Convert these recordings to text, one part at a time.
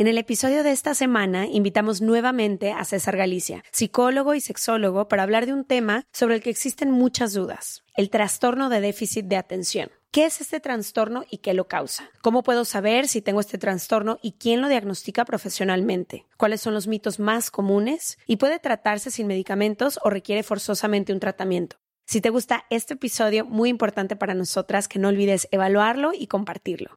En el episodio de esta semana invitamos nuevamente a César Galicia, psicólogo y sexólogo, para hablar de un tema sobre el que existen muchas dudas, el trastorno de déficit de atención. ¿Qué es este trastorno y qué lo causa? ¿Cómo puedo saber si tengo este trastorno y quién lo diagnostica profesionalmente? ¿Cuáles son los mitos más comunes? ¿Y puede tratarse sin medicamentos o requiere forzosamente un tratamiento? Si te gusta este episodio, muy importante para nosotras que no olvides evaluarlo y compartirlo.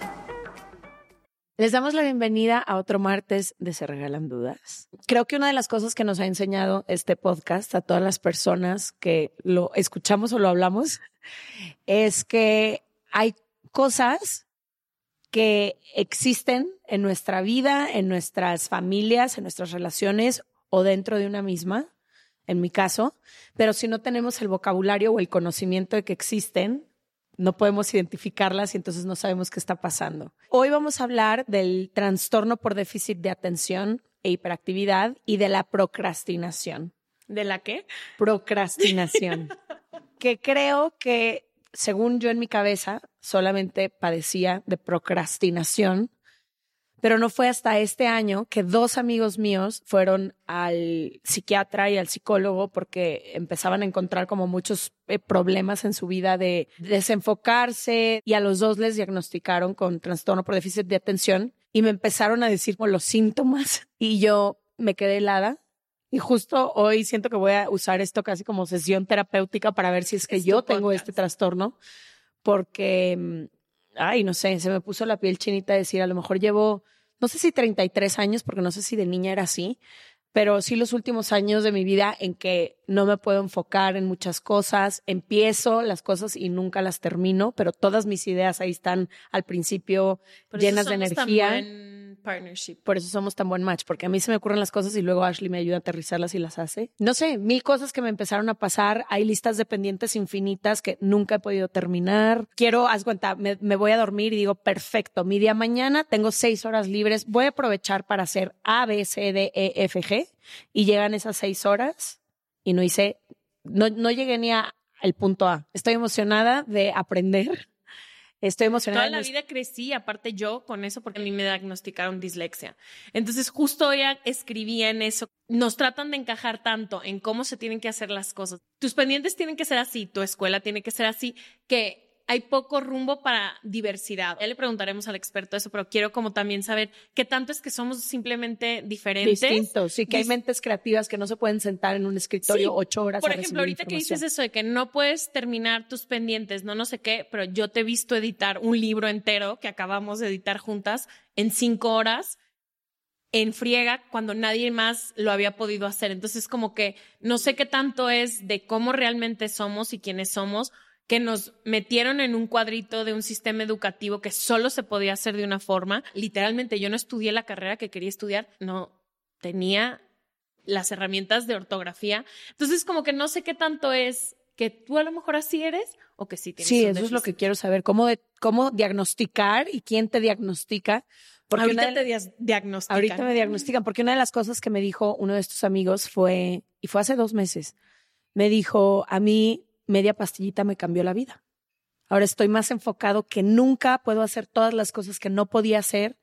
Les damos la bienvenida a otro martes de Se Regalan Dudas. Creo que una de las cosas que nos ha enseñado este podcast a todas las personas que lo escuchamos o lo hablamos es que hay cosas que existen en nuestra vida, en nuestras familias, en nuestras relaciones o dentro de una misma, en mi caso, pero si no tenemos el vocabulario o el conocimiento de que existen, no podemos identificarlas y entonces no sabemos qué está pasando. Hoy vamos a hablar del trastorno por déficit de atención e hiperactividad y de la procrastinación. ¿De la qué? Procrastinación. que creo que, según yo en mi cabeza, solamente padecía de procrastinación pero no fue hasta este año que dos amigos míos fueron al psiquiatra y al psicólogo porque empezaban a encontrar como muchos eh, problemas en su vida de desenfocarse y a los dos les diagnosticaron con trastorno por déficit de atención y me empezaron a decir los síntomas y yo me quedé helada. Y justo hoy siento que voy a usar esto casi como sesión terapéutica para ver si es que yo tengo este trastorno porque mm, ay, no sé, se me puso la piel chinita de decir, a lo mejor llevo, no sé si 33 años, porque no sé si de niña era así, pero sí los últimos años de mi vida en que no me puedo enfocar en muchas cosas, empiezo las cosas y nunca las termino, pero todas mis ideas ahí están al principio llenas de energía Por eso somos tan buen match, porque a mí se me ocurren las cosas y luego Ashley me ayuda a aterrizarlas y las hace. No sé, mil cosas que me empezaron a pasar. Hay listas de pendientes infinitas que nunca he podido terminar. Quiero, haz cuenta, me, me voy a dormir y digo, perfecto, mi día mañana tengo seis horas libres, voy a aprovechar para hacer A, B, C, D, E, F, G y llegan esas seis horas y no hice, no, no llegué ni a el punto A. Estoy emocionada de aprender Estoy emocionada. Toda la vida crecí, aparte yo, con eso, porque a mí me diagnosticaron dislexia. Entonces, justo ella escribía en eso. Nos tratan de encajar tanto en cómo se tienen que hacer las cosas. Tus pendientes tienen que ser así, tu escuela tiene que ser así, que hay poco rumbo para diversidad. Ya le preguntaremos al experto eso, pero quiero como también saber qué tanto es que somos simplemente diferentes. Distintos, sí, que hay mentes creativas que no se pueden sentar en un escritorio ocho horas. Por ejemplo, ahorita que dices eso de que no puedes terminar tus pendientes, no no sé qué, pero yo te he visto editar un libro entero que acabamos de editar juntas en cinco horas en friega cuando nadie más lo había podido hacer. Entonces, como que no sé qué tanto es de cómo realmente somos y quiénes somos que nos metieron en un cuadrito de un sistema educativo que solo se podía hacer de una forma. Literalmente yo no estudié la carrera que quería estudiar, no tenía las herramientas de ortografía. Entonces como que no sé qué tanto es que tú a lo mejor así eres o que sí tienes Sí, un eso es lo que quiero saber. ¿Cómo, de- cómo diagnosticar y quién te diagnostica? Porque Ahorita una de- te diagnostican. Ahorita me diagnostican, porque una de las cosas que me dijo uno de estos amigos fue, y fue hace dos meses, me dijo, a mí media pastillita me cambió la vida. Ahora estoy más enfocado que nunca, puedo hacer todas las cosas que no podía hacer.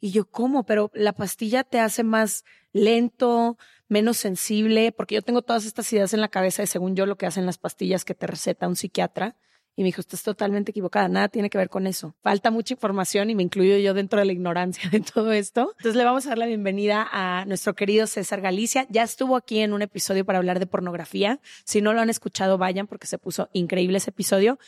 Y yo, ¿cómo? Pero la pastilla te hace más lento, menos sensible, porque yo tengo todas estas ideas en la cabeza de según yo lo que hacen las pastillas que te receta un psiquiatra. Y me dijo, estás totalmente equivocada, nada tiene que ver con eso. Falta mucha información y me incluyo yo dentro de la ignorancia de todo esto. Entonces le vamos a dar la bienvenida a nuestro querido César Galicia. Ya estuvo aquí en un episodio para hablar de pornografía. Si no lo han escuchado, vayan porque se puso increíble ese episodio.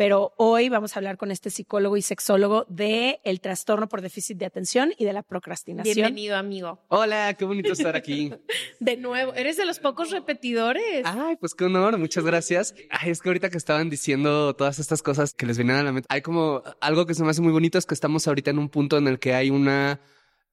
Pero hoy vamos a hablar con este psicólogo y sexólogo de el trastorno por déficit de atención y de la procrastinación. Bienvenido, amigo. Hola, qué bonito estar aquí. De nuevo, eres de los pocos repetidores. Ay, pues qué honor, muchas gracias. Ay, es que ahorita que estaban diciendo todas estas cosas que les venían a la mente, hay como algo que se me hace muy bonito es que estamos ahorita en un punto en el que hay una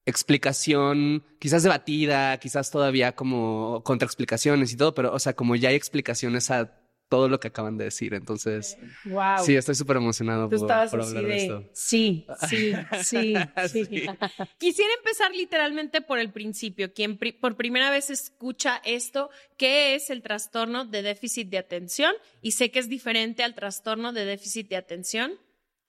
explicación quizás debatida, quizás todavía como contraexplicaciones y todo, pero o sea, como ya hay explicaciones a todo lo que acaban de decir, entonces Wow. sí, estoy súper emocionado por, por hablar de, de, esto. sí, sí, sí, sí. Sí. Quisiera empezar literalmente por el principio. Quien pri- por primera vez escucha esto, ¿qué es el trastorno de déficit de atención? Y sé que es diferente al trastorno de déficit de atención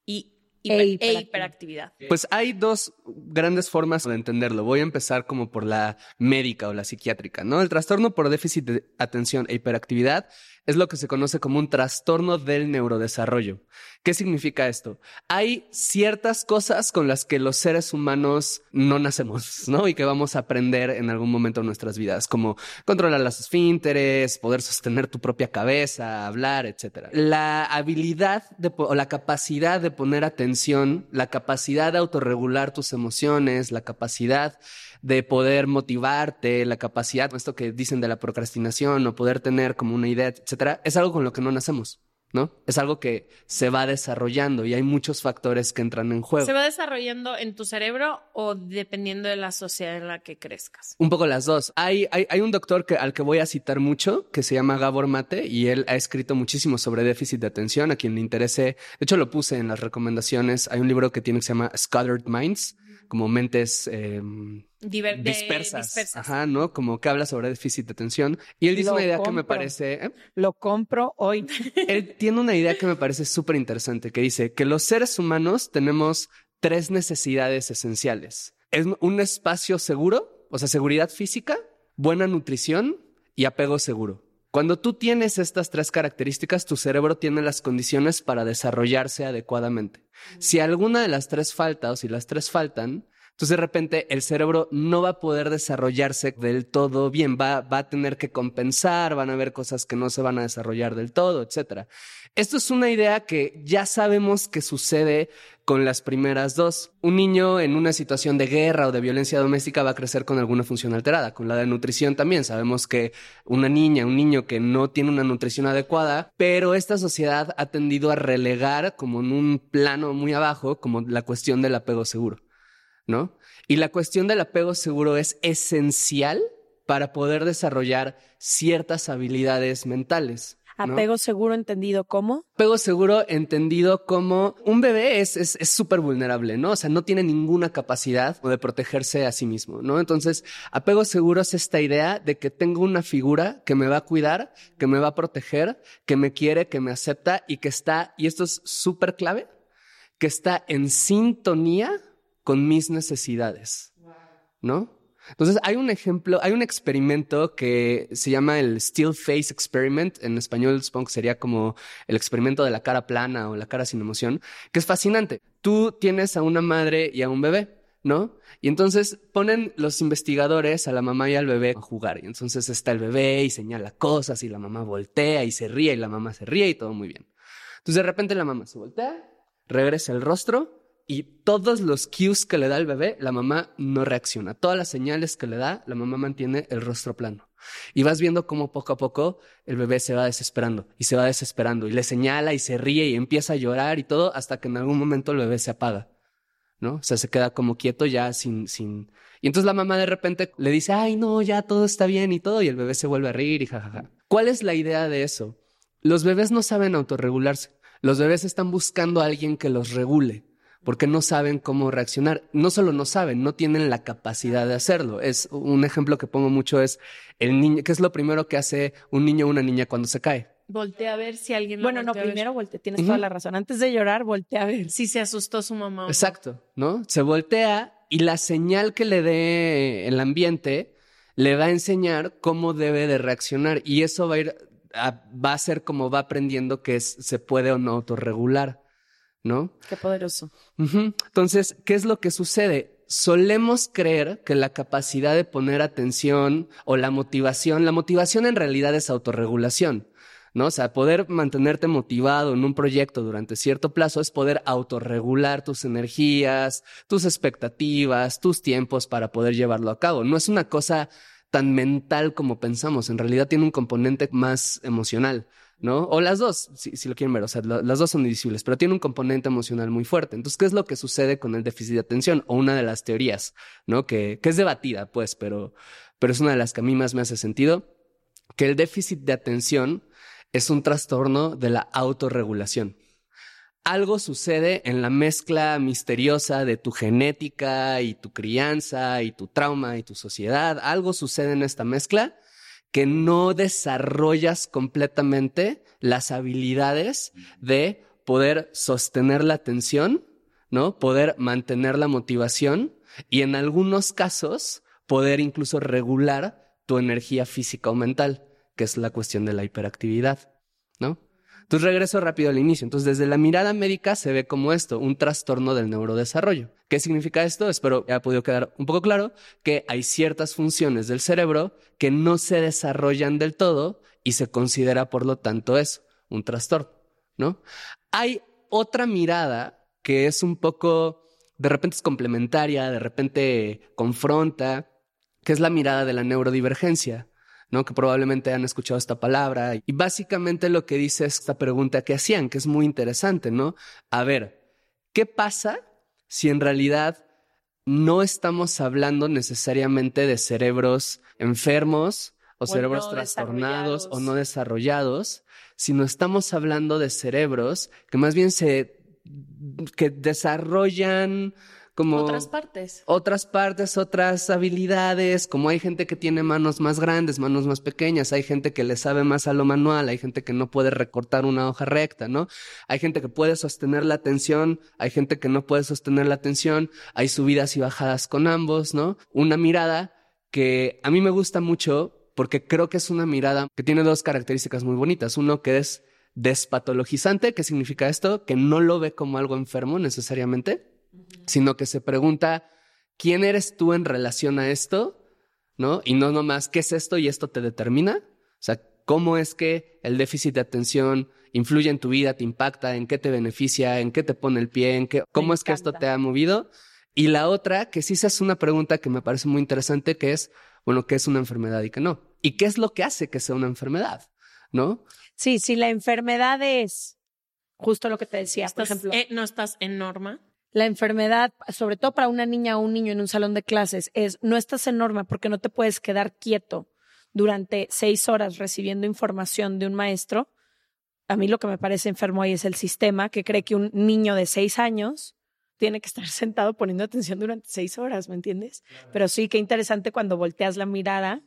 y E hiper- e hiperactividad. hiperactividad. Pues hay dos grandes formas de entenderlo. Voy a empezar como por la médica o la psiquiátrica, ¿no? El trastorno por déficit de atención e hiperactividad es lo que se conoce como un trastorno del neurodesarrollo. ¿Qué significa esto? Hay ciertas cosas con las que los seres humanos no nacemos, ¿no? Y que vamos a aprender en algún momento de nuestras vidas, como controlar las esfínteres, poder sostener tu propia cabeza, hablar, etcétera. La habilidad de, o la capacidad de poner atención, la capacidad de autorregular tus emociones, la capacidad de poder motivarte, la capacidad, esto que dicen de la procrastinación o poder tener como una idea, etcétera, es algo con lo que no nacemos, ¿no? Es algo que se va desarrollando y hay muchos factores que entran en juego. ¿Se va desarrollando en tu cerebro o dependiendo de la sociedad en la que crezcas? Un poco las dos. Hay, hay, hay un doctor que, al que voy a citar mucho, que se llama Gabor Mate, y él ha escrito muchísimo sobre déficit de atención. A quien le interese, de hecho lo puse en las recomendaciones. Hay un libro que tiene que se llama Scattered Minds, como mentes eh, Diver- de- dispersas. dispersas. Ajá, ¿no? Como que habla sobre déficit de atención. Y él dice Lo una idea que me parece... ¿eh? Lo compro hoy. Él tiene una idea que me parece súper interesante, que dice que los seres humanos tenemos tres necesidades esenciales. Es un espacio seguro, o sea, seguridad física, buena nutrición y apego seguro. Cuando tú tienes estas tres características, tu cerebro tiene las condiciones para desarrollarse adecuadamente. Si alguna de las tres falta o si las tres faltan, entonces de repente el cerebro no va a poder desarrollarse del todo bien, va, va a tener que compensar, van a haber cosas que no se van a desarrollar del todo, etcétera. Esto es una idea que ya sabemos que sucede con las primeras dos. Un niño en una situación de guerra o de violencia doméstica va a crecer con alguna función alterada. Con la de nutrición también sabemos que una niña, un niño que no tiene una nutrición adecuada, pero esta sociedad ha tendido a relegar como en un plano muy abajo, como la cuestión del apego seguro. ¿no? Y la cuestión del apego seguro es esencial para poder desarrollar ciertas habilidades mentales. ¿No? Apego seguro entendido como. Apego seguro entendido como un bebé es es es súper vulnerable, ¿no? O sea, no tiene ninguna capacidad de protegerse a sí mismo, ¿no? Entonces, apego seguro es esta idea de que tengo una figura que me va a cuidar, que me va a proteger, que me quiere, que me acepta y que está, y esto es súper clave, que está en sintonía con mis necesidades, ¿no? Entonces, hay un ejemplo, hay un experimento que se llama el Still Face Experiment. En español, supongo que sería como el experimento de la cara plana o la cara sin emoción, que es fascinante. Tú tienes a una madre y a un bebé, ¿no? Y entonces ponen los investigadores a la mamá y al bebé a jugar. Y entonces está el bebé y señala cosas y la mamá voltea y se ríe y la mamá se ríe y todo muy bien. Entonces, de repente la mamá se voltea, regresa el rostro y todos los cues que le da el bebé, la mamá no reacciona. Todas las señales que le da, la mamá mantiene el rostro plano. Y vas viendo cómo poco a poco el bebé se va desesperando y se va desesperando y le señala y se ríe y empieza a llorar y todo hasta que en algún momento el bebé se apaga, ¿no? O sea, se queda como quieto ya sin, sin... Y entonces la mamá de repente le dice, ay, no, ya todo está bien y todo, y el bebé se vuelve a reír y jajaja. ¿Cuál es la idea de eso? Los bebés no saben autorregularse. Los bebés están buscando a alguien que los regule porque no saben cómo reaccionar. No solo no saben, no tienen la capacidad de hacerlo. Es un ejemplo que pongo mucho es el niño, ¿qué es lo primero que hace un niño o una niña cuando se cae? Voltea a ver si alguien. lo Bueno, no, primero voltea, tienes toda la razón. Antes de llorar, voltea a ver. Si se asustó su mamá. o no. Exacto, ¿no? Se voltea y la señal que le dé el ambiente le va a enseñar cómo debe de reaccionar y eso va a ir, a- va a ser como va aprendiendo que es- se puede o no autorregular, ¿no? Qué poderoso. Entonces, ¿qué es lo que sucede? Solemos creer que la capacidad de poner atención o la motivación, la motivación en realidad es autorregulación, ¿no? O sea, poder mantenerte motivado en un proyecto durante cierto plazo es poder autorregular tus energías, tus expectativas, tus tiempos para poder llevarlo a cabo. No es una cosa tan mental como pensamos, en realidad tiene un componente más emocional. ¿No? O las dos, si, lo quieren ver, o sea, las dos son indivisibles, pero tiene un componente emocional muy fuerte. Entonces, ¿qué es lo que sucede con el déficit de atención? O una de las teorías, ¿no? Que, que es debatida, pues, pero, pero es una de las que a mí más me hace sentido, que el déficit de atención es un trastorno de la autorregulación. Algo sucede en la mezcla misteriosa de tu genética y tu crianza y tu trauma y tu sociedad. Algo sucede en esta mezcla que no desarrollas completamente las habilidades de poder sostener la atención, ¿no? Poder mantener la motivación y en algunos casos poder incluso regular tu energía física o mental, que es la cuestión de la hiperactividad, ¿no? Entonces regreso rápido al inicio. Entonces, desde la mirada médica se ve como esto, un trastorno del neurodesarrollo. ¿Qué significa esto? Espero que haya podido quedar un poco claro que hay ciertas funciones del cerebro que no se desarrollan del todo y se considera, por lo tanto, eso, un trastorno, ¿no? Hay otra mirada que es un poco, de repente es complementaria, de repente confronta, que es la mirada de la neurodivergencia. ¿no? Que probablemente han escuchado esta palabra. Y básicamente lo que dice es esta pregunta que hacían, que es muy interesante, ¿no? A ver, ¿qué pasa si en realidad no estamos hablando necesariamente de cerebros enfermos o, O cerebros no trastornados o no desarrollados, sino estamos hablando de cerebros que más bien se que desarrollan como Otras partes. otras partes, otras habilidades, como hay gente que tiene manos más grandes, manos más pequeñas, hay gente que le sabe más a lo manual, hay gente que no puede recortar una hoja recta, ¿no? Hay gente que puede sostener la atención, hay gente que no puede sostener la atención, hay subidas y bajadas con ambos, ¿no? Una mirada que a mí me gusta mucho porque creo que es una mirada que tiene dos características muy bonitas. Uno que es despatologizante, ¿qué significa esto? Que no lo ve como algo enfermo necesariamente, sino que se pregunta, ¿quién eres tú en relación a esto? ¿No? Y no nomás, ¿qué es esto y esto te determina? O sea, ¿cómo es que el déficit de atención influye en tu vida, te impacta, en qué te beneficia, en qué te pone el pie, en qué, cómo es que esto te ha movido? Y la otra, que sí se hace una pregunta que me parece muy interesante, que es, bueno, ¿qué es una enfermedad y qué no? ¿Y qué es lo que hace que sea una enfermedad? ¿No? Sí, si la enfermedad es justo lo que te decía, por ejemplo, eh, no estás en norma. La enfermedad, sobre todo para una niña o un niño en un salón de clases, es no estás en norma porque no te puedes quedar quieto durante seis horas recibiendo información de un maestro. A mí lo que me parece enfermo ahí es el sistema que cree que un niño de seis años tiene que estar sentado poniendo atención durante seis horas, ¿me entiendes? Pero sí, qué interesante cuando volteas la mirada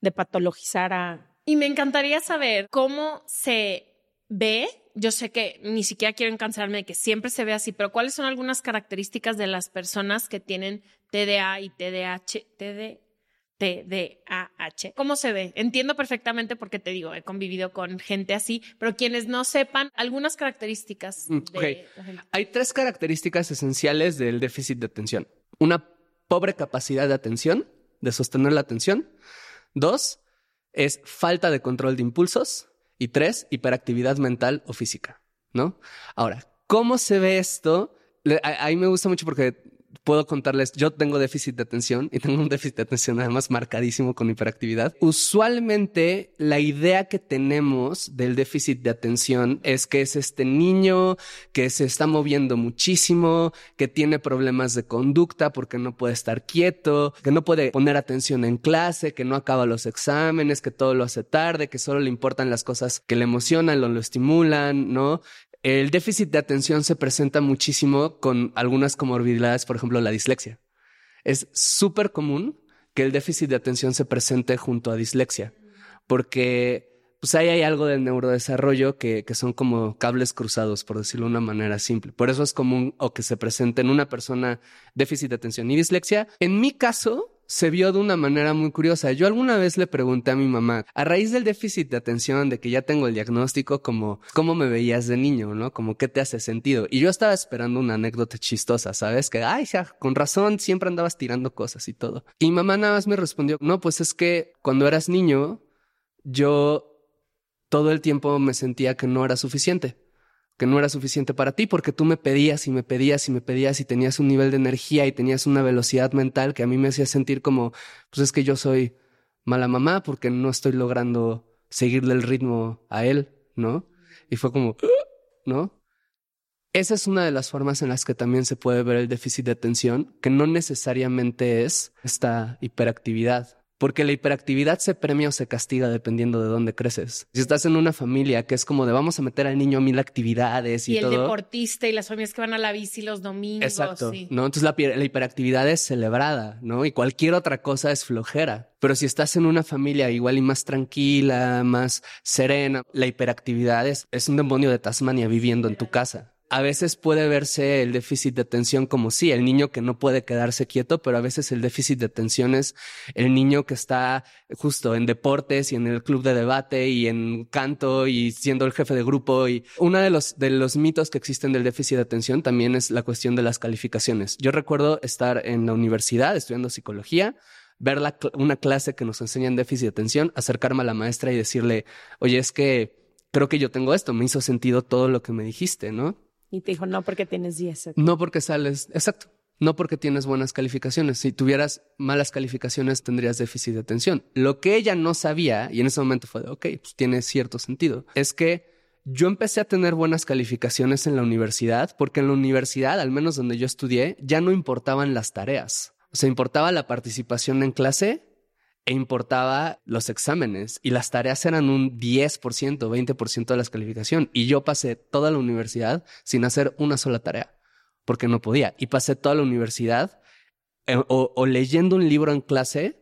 de patologizar a... Y me encantaría saber cómo se ve. Yo sé que ni siquiera quiero encansarme de que siempre se ve así, pero ¿cuáles son algunas características de las personas que tienen TDA y TDAH? TD, TDAH. ¿Cómo se ve? Entiendo perfectamente porque te digo, he convivido con gente así, pero quienes no sepan algunas características Mm, de ok. la gente. Hay tres características esenciales del déficit de atención. Una pobre capacidad de atención, de sostener la atención. Dos, es falta de control de impulsos. Y tres, hiperactividad mental o física, ¿no? Ahora, ¿cómo se ve esto? Ahí me gusta mucho porque puedo contarles, yo tengo déficit de atención y tengo un déficit de atención además marcadísimo con hiperactividad. Usualmente la idea que tenemos del déficit de atención es que es este niño que se está moviendo muchísimo, que tiene problemas de conducta porque no puede estar quieto, que no puede poner atención en clase, que no acaba los exámenes, que todo lo hace tarde, que solo le importan las cosas que le emocionan o lo estimulan, ¿no? El déficit de atención se presenta muchísimo con algunas comorbilidades, por ejemplo, la dislexia. Es súper común que el déficit de atención se presente junto a dislexia, porque pues ahí hay algo del neurodesarrollo que, que son como cables cruzados, por decirlo de una manera simple. Por eso es común o que se presente en una persona déficit de atención y dislexia. En mi caso, se vio de una manera muy curiosa. Yo alguna vez le pregunté a mi mamá, a raíz del déficit de atención, de que ya tengo el diagnóstico, como, ¿cómo me veías de niño, no? Como, ¿qué te hace sentido? Y yo estaba esperando una anécdota chistosa, ¿sabes? Que, ay, ya, con razón, siempre andabas tirando cosas y todo. Y mi mamá nada más me respondió, no, pues es que cuando eras niño, yo todo el tiempo me sentía que no era suficiente que no era suficiente para ti porque tú me pedías y me pedías y me pedías y tenías un nivel de energía y tenías una velocidad mental que a mí me hacía sentir como, pues es que yo soy mala mamá porque no estoy logrando seguirle el ritmo a él, ¿no? Y fue como, ¿no? Esa es una de las formas en las que también se puede ver el déficit de atención, que no necesariamente es esta hiperactividad, porque la hiperactividad se premia o se castiga dependiendo de dónde creces. Si estás en una familia que es como de vamos a meter al niño a mil actividades y, y el deportista y las familias que van a la bici los domingos. Exacto. ¿no? Entonces la, la, hiperactividad es celebrada, ¿no? Y cualquier otra cosa es flojera. Pero si estás en una familia igual y más tranquila, más serena, la hiperactividad es, es un demonio de Tasmania viviendo en tu casa a veces puede verse el déficit de atención como sí, el niño que no puede quedarse quieto, pero a veces el déficit de atención es el niño que está justo en deportes y en el club de debate y en canto y siendo el jefe de grupo. Y uno de los, de los mitos que existen del déficit de atención también es la cuestión de las calificaciones. Yo recuerdo estar en la universidad estudiando psicología ver una clase que nos enseña en déficit de atención, acercarme a la maestra y decirle, oye, es que creo que yo tengo esto, me hizo sentido todo lo que me dijiste, ¿no? Y te dijo, no porque tienes 10. No porque sales, exacto. No porque tienes buenas calificaciones. Si tuvieras malas calificaciones, tendrías déficit de atención. Lo que ella no sabía, y en ese momento fue de, ok, pues tiene cierto sentido, es que yo empecé a tener buenas calificaciones en la universidad, porque en la universidad, al menos donde yo estudié, ya no importaban las tareas. O sea, importaba la participación en clase e importaba los exámenes y las tareas eran un 10%, 20% de la calificación y yo pasé toda la universidad sin hacer una sola tarea porque no podía y pasé toda la universidad eh, o, leyendo un libro en clase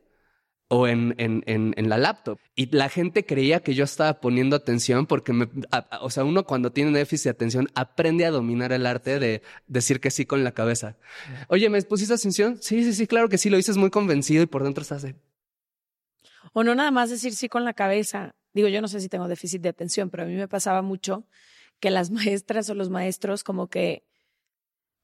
o en, en, en, la laptop. Y la gente creía que yo estaba poniendo atención porque, me, o sea, uno cuando tiene déficit de atención aprende a dominar el arte de decir que sí con la cabeza. Oye, ¿me pusiste atención? Sí, sí, sí, claro que sí, lo dices muy convencido y por dentro estás de, o no nada más decir sí con la cabeza. Digo, yo no sé si tengo déficit de atención, pero a mí me pasaba mucho que las maestras o los maestros como que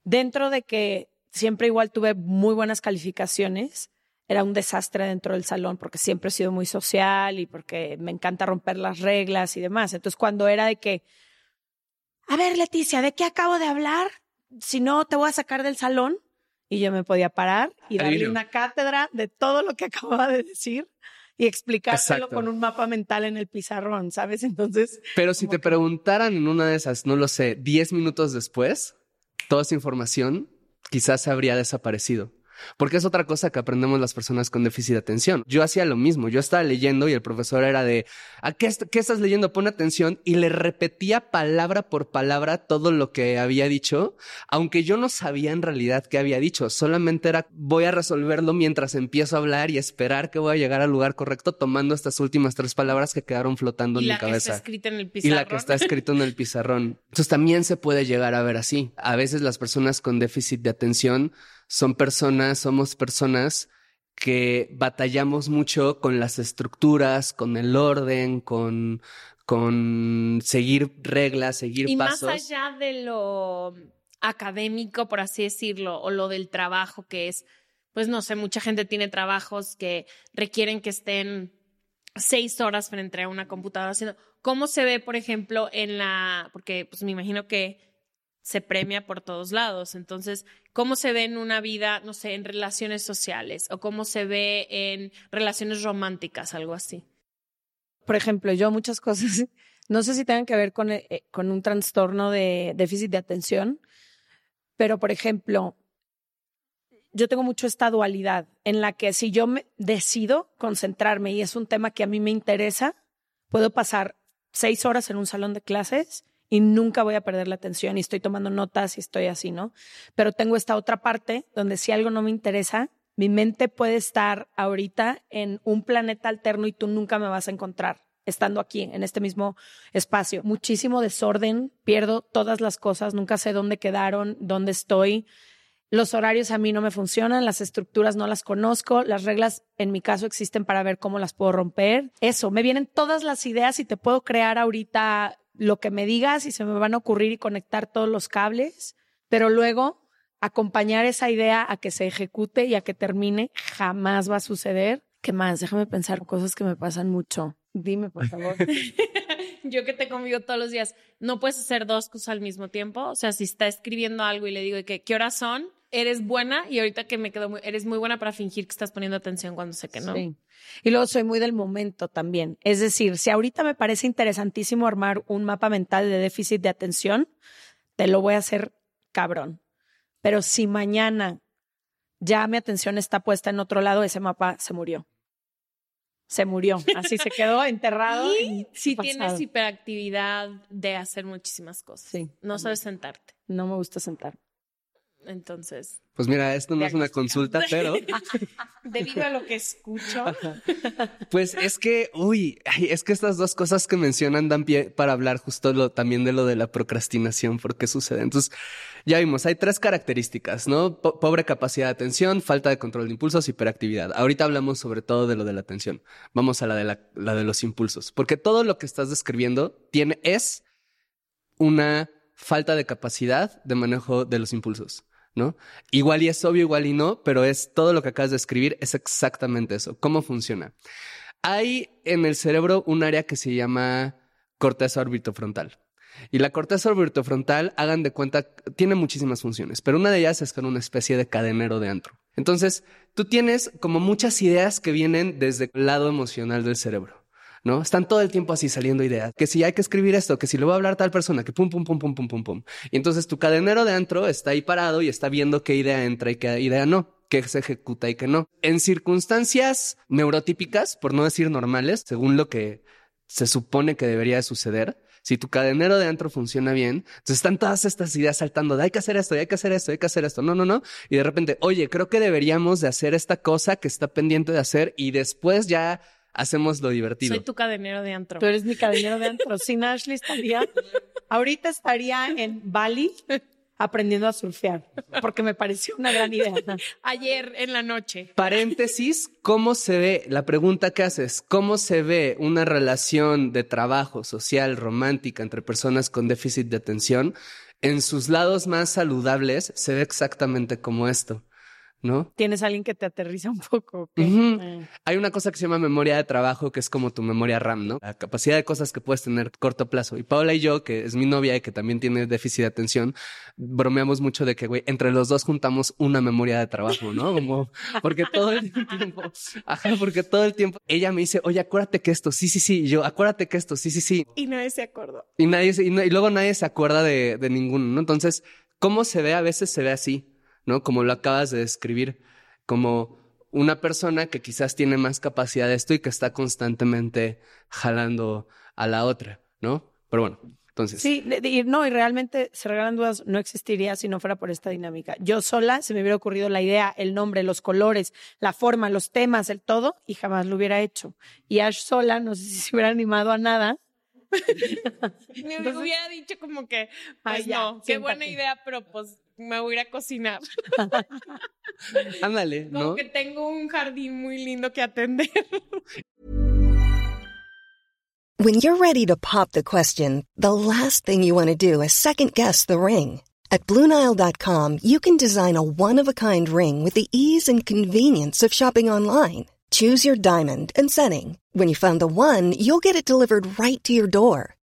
dentro de que siempre igual tuve muy buenas calificaciones, era un desastre dentro del salón porque siempre he sido muy social y porque me encanta romper las reglas y demás. Entonces, cuando era de que, a ver, Leticia, ¿de qué acabo de hablar? Si no, te voy a sacar del salón. Y yo me podía parar y darle una cátedra de todo lo que acababa de decir y explicárselo con un mapa mental en el pizarrón, ¿sabes? Entonces. Pero si te preguntaran en una de esas, no lo sé, 10 minutos después, toda esa información quizás habría desaparecido. Porque es otra cosa que aprendemos las personas con déficit de atención. Yo hacía lo mismo. Yo estaba leyendo y el profesor era de, ¿a qué, qué, estás leyendo? Pon atención. Y le repetía palabra por palabra todo lo que había dicho, aunque yo no sabía en realidad qué había dicho. Solamente era, voy a resolverlo mientras empiezo a hablar y esperar que voy a llegar al lugar correcto tomando estas últimas tres palabras que quedaron flotando en mi cabeza. Y la que está escrita en el pizarrón. Y la que está escrita en el pizarrón. Entonces también se puede llegar a ver así. A veces las personas con déficit de atención son personas, somos personas que batallamos mucho con las estructuras, con el orden, con, con seguir reglas, seguir pasos. Y más allá de lo académico, por así decirlo, o lo del trabajo que es, pues no sé, mucha gente tiene trabajos que requieren que estén seis horas frente a una computadora haciendo. ¿Cómo se ve, por ejemplo, en la, porque pues me imagino que se premia por todos lados. Entonces, ¿cómo se ve en una vida, no sé, en relaciones sociales o cómo se ve en relaciones románticas, algo así? Por ejemplo, yo muchas cosas, no sé si tengan que ver con, eh, con un trastorno de déficit de atención, pero por ejemplo, yo tengo mucho esta dualidad en la que si yo me decido concentrarme y es un tema que a mí me interesa, puedo pasar seis horas en un salón de clases y nunca voy a perder la atención y estoy tomando notas y estoy así, ¿no? Pero tengo esta otra parte donde si algo no me interesa, mi mente puede estar ahorita en un planeta alterno y tú nunca me vas a encontrar estando aquí, en este mismo espacio. Muchísimo desorden, pierdo todas las cosas, nunca sé dónde quedaron, dónde estoy. Los horarios a mí no me funcionan, las estructuras no las conozco, las reglas en mi caso existen para ver cómo las puedo romper. Eso, me vienen todas las ideas y te puedo crear ahorita lo que me digas y se me van a ocurrir y conectar todos los cables, pero luego acompañar esa idea a que se ejecute y a que termine jamás va a suceder. ¿Qué más? Déjame pensar cosas que me pasan mucho. Dime, por favor. Yo que te convivo todos los días, no puedes hacer dos cosas al mismo tiempo. O sea, si está escribiendo algo y le digo que qué horas son, eres buena y ahorita que me quedo muy, eres muy buena para fingir que estás poniendo atención cuando sé que no. Sí. Y luego soy muy del momento también. Es decir, si ahorita me parece interesantísimo armar un mapa mental de déficit de atención, te lo voy a hacer cabrón. Pero si mañana ya mi atención está puesta en otro lado, ese mapa se murió se murió, así se quedó enterrado. Y si tienes hiperactividad de hacer muchísimas cosas. Sí. No sabes sentarte. No me gusta sentar. Entonces. Pues mira, esto no es una consulta, pero. Debido a lo que escucho. Pues es que, uy, es que estas dos cosas que mencionan dan pie para hablar justo lo, también de lo de la procrastinación, por qué sucede. Entonces, ya vimos, hay tres características, ¿no? pobre capacidad de atención, falta de control de impulsos, hiperactividad. Ahorita hablamos sobre todo de lo de la atención. Vamos a la de, la, la de los impulsos, porque todo lo que estás describiendo tiene, es una falta de capacidad de manejo de los impulsos. ¿No? Igual y es obvio, igual y no, pero es todo lo que acabas de escribir, es exactamente eso. ¿Cómo funciona? Hay en el cerebro un área que se llama corteza orbitofrontal. Y la corteza orbitofrontal, hagan de cuenta, tiene muchísimas funciones, pero una de ellas es con una especie de cadenero de antro. Entonces, tú tienes como muchas ideas que vienen desde el lado emocional del cerebro. ¿No? Están todo el tiempo así saliendo ideas, que si hay que escribir esto, que si le voy a hablar tal persona, que pum, pum, pum, pum, pum, pum, pum. Y entonces tu cadenero de antro está ahí parado y está viendo qué idea entra y qué idea no qué se ejecuta y qué no. En circunstancias neurotípicas, por no decir normales, según lo que se supone que debería suceder, si tu cadenero de antro funciona bien, entonces están todas estas ideas saltando de hay que hacer esto, hay que hacer esto, hay que hacer esto. No, no, no. Y de repente, oye, creo que deberíamos de hacer esta cosa que está pendiente de hacer y después ya hacemos lo divertido. Soy tu cadenero de antro. Tú eres mi cadenero de antro. Sin Ashley estaría, ahorita estaría en Bali aprendiendo a surfear, porque me pareció una gran idea. Ayer en la noche. Paréntesis, ¿cómo se ve, la pregunta que haces, cómo se ve una relación de trabajo social, romántica entre personas con déficit de atención? En sus lados más saludables se ve exactamente como esto. ¿No? Tienes alguien que te aterriza un poco. Eh. Hay una cosa que se llama memoria de trabajo, que es como tu memoria RAM, ¿no? La capacidad de cosas que puedes tener a corto plazo. Y Paola y yo, que es mi novia y que también tiene déficit de atención, bromeamos mucho de que, güey, entre los dos juntamos una memoria de trabajo, ¿no? Como, porque todo el tiempo, ajá, porque todo el tiempo ella me dice, oye, acuérdate que esto, sí, sí, sí. Y yo, acuérdate que esto, sí, sí, sí. Y nadie se acordó. Y nadie, y, y luego nadie se acuerda de, de ninguno, ¿no? Entonces, ¿cómo se ve? A veces se ve así ¿no? Como lo acabas de describir, como una persona que quizás tiene más capacidad de esto y que está constantemente jalando a la otra, ¿no? Pero bueno, entonces. Sí, y no, y realmente se regalan dudas no existiría si no fuera por esta dinámica. Yo sola se me hubiera ocurrido la idea, el nombre, los colores, la forma, los temas, el todo, y jamás lo hubiera hecho. Y Ash sola, no sé si se hubiera animado a nada. me hubiera dicho como que, pues no, qué buena idea, pero pues me voy a ir a cocinar. Ándale, ¿no? Como que tengo un jardín muy lindo que atender. When you're ready to pop the question, the last thing you want to do is second guess the ring. At BlueNile.com, you can design a one-of-a-kind ring with the ease and convenience of shopping online. Choose your diamond and setting. When you find the one, you'll get it delivered right to your door.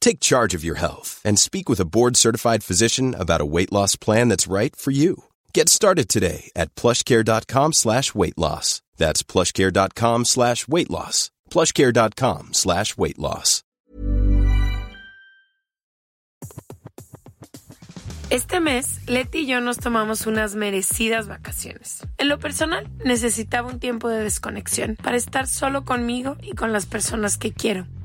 Take charge of your health and speak with a board-certified physician about a weight loss plan that's right for you. Get started today at plushcare.com slash weight loss. That's plushcare.com slash weight loss. plushcare.com slash weight loss. Este mes, Leti y yo nos tomamos unas merecidas vacaciones. En lo personal, necesitaba un tiempo de desconexión para estar solo conmigo y con las personas que quiero.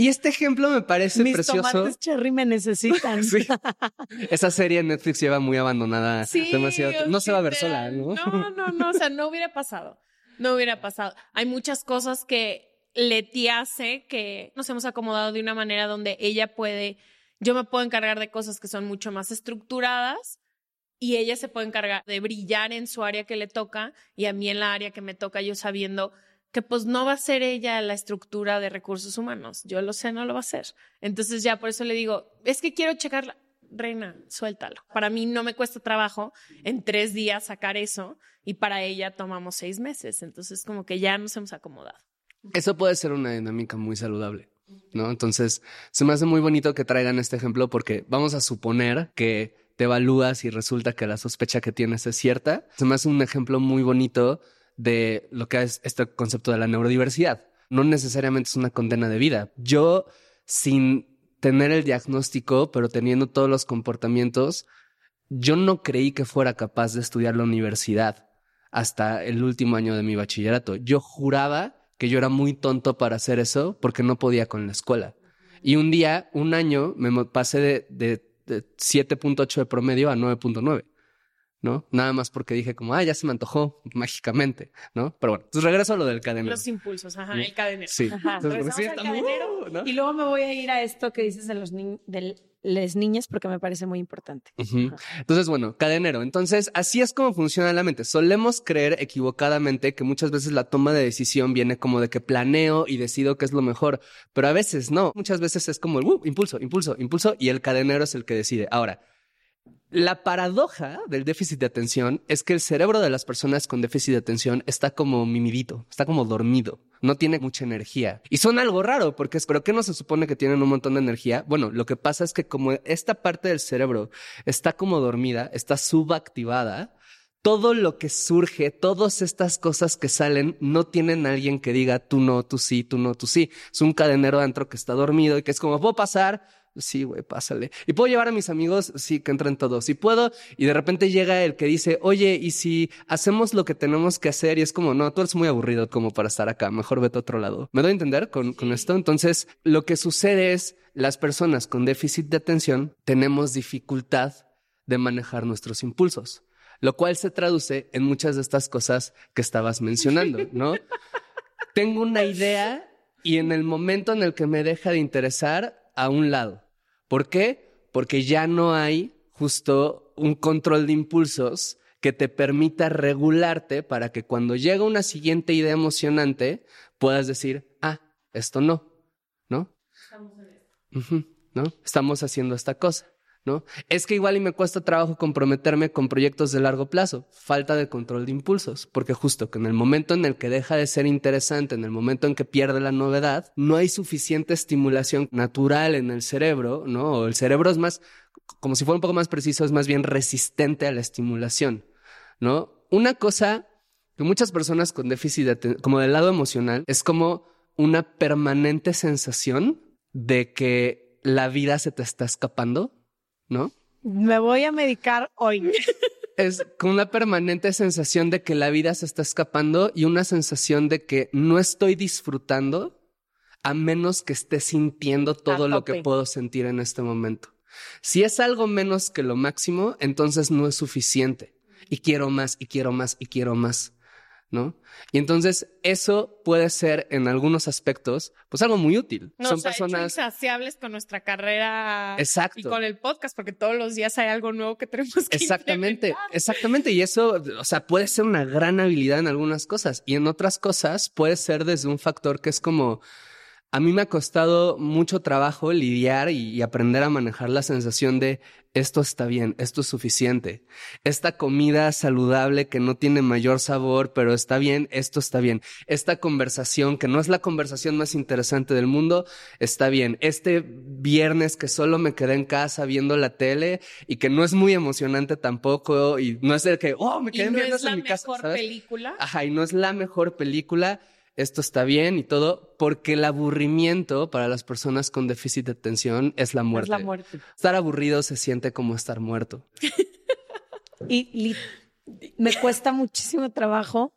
Y este ejemplo me parece Mis precioso. tomates cherry me necesitan. Sí. Esa serie en Netflix lleva muy abandonada. Sí, demasiado. No se va a ver sola, ¿no? No, no, no, o sea, no hubiera pasado. No hubiera pasado. Hay muchas cosas que Leti hace que nos hemos acomodado de una manera donde ella puede, yo me puedo encargar de cosas que son mucho más estructuradas y ella se puede encargar de brillar en su área que le toca y a mí en la área que me toca, yo sabiendo que pues no va a ser ella la estructura de recursos humanos. Yo lo sé, no lo va a ser. Entonces ya por eso le digo, es que quiero checarla. Reina, suéltalo. Para mí no me cuesta trabajo en tres días sacar eso y para ella tomamos seis meses. Entonces como que ya nos hemos acomodado. Eso puede ser una dinámica muy saludable, ¿no? Entonces, se me hace muy bonito que traigan este ejemplo porque vamos a suponer que te evalúas y resulta que la sospecha que tienes es cierta. Se me hace un ejemplo muy bonito de lo que es este concepto de la neurodiversidad. No necesariamente es una condena de vida. Yo, sin tener el diagnóstico, pero teniendo todos los comportamientos, yo no creí que fuera capaz de estudiar la universidad hasta el último año de mi bachillerato. Yo juraba que yo era muy tonto para hacer eso porque no podía con la escuela. Y un día, un año, me pasé de, de, de 7.8 de promedio a 9.9. ¿No? Nada más porque dije como, ah, ya se me antojó mágicamente, ¿no? Pero bueno, entonces regreso a lo del cadenero. Los impulsos, ajá, el cadenero. Sí. Ajá, Entonces, sí, al cadenero ¿no? Y luego me voy a ir a esto que dices de los ni- de las niñas porque me parece muy importante. Entonces, bueno, cadenero. Entonces, así es como funciona la mente. Solemos creer equivocadamente que muchas veces la toma de decisión viene como de que planeo y decido qué es lo mejor, pero a veces no. Muchas veces es como el "Uh, impulso, impulso, impulso y el cadenero es el que decide. Ahora, la paradoja del déficit de atención es que el cerebro de las personas con déficit de atención está como mimidito, está como dormido, no tiene mucha energía. Y son algo raro porque es, ¿pero qué no se supone que tienen un montón de energía? Bueno, lo que pasa es que como esta parte del cerebro está como dormida, está subactivada, todo lo que surge, todas estas cosas que salen, no tienen alguien que diga tú no, tú sí, tú no, tú sí. Es un cadenero adentro que está dormido y que es como, puedo pasar, Sí, güey, pásale. Y puedo llevar a mis amigos, sí, que entren todos. Y puedo, y de repente llega el que dice, oye, ¿y si hacemos lo que tenemos que hacer? Y es como, no, tú eres muy aburrido como para estar acá, mejor vete a otro lado. ¿Me doy a entender con, con esto? Entonces, lo que sucede es, las personas con déficit de atención tenemos dificultad de manejar nuestros impulsos, lo cual se traduce en muchas de estas cosas que estabas mencionando, ¿no? Tengo una idea y en el momento en el que me deja de interesar, a un lado. ¿Por qué? Porque ya no hay justo un control de impulsos que te permita regularte para que cuando llega una siguiente idea emocionante puedas decir, ah, esto no, ¿no? Estamos ¿no? Estamos haciendo esta cosa. ¿No? Es que igual y me cuesta trabajo comprometerme con proyectos de largo plazo, falta de control de impulsos, porque justo que en el momento en el que deja de ser interesante, en el momento en que pierde la novedad, no hay suficiente estimulación natural en el cerebro, ¿no? O el cerebro es más, como si fuera un poco más preciso, es más bien resistente a la estimulación, ¿no? Una cosa que muchas personas con déficit de como del lado emocional, es como una permanente sensación de que la vida se te está escapando ¿no? Me voy a medicar hoy. Es con una permanente sensación de que la vida se está escapando y una sensación de que no estoy disfrutando a menos que esté sintiendo todo lo que puedo sentir en este momento. Si es algo menos que lo máximo, entonces no es suficiente. Y quiero más, y quiero más, y quiero más. ¿No? Y entonces eso puede ser en algunos aspectos, pues algo muy útil. Nos Son personas insaciables con nuestra carrera Exacto. y con el podcast, porque todos los días hay algo nuevo que tenemos que Exactamente, exactamente. Y eso, o sea, puede ser una gran habilidad en algunas cosas y en otras cosas puede ser desde un factor que es como a mí me ha costado mucho trabajo lidiar y, aprender a manejar la sensación de esto está bien, esto es suficiente. Esta comida saludable que no tiene mayor sabor, pero está bien, esto está bien. Esta conversación que no es la conversación más interesante del mundo, está bien. Este viernes que solo me quedé en casa viendo la tele y que no es muy emocionante tampoco y no es el que, oh, me quedé mi casa. ¿No es la mejor película? Ajá, y no es la mejor película esto está bien y todo, porque el aburrimiento para las personas con déficit de atención es la muerte. Es la muerte. Estar aburrido se siente como estar muerto. y me cuesta muchísimo trabajo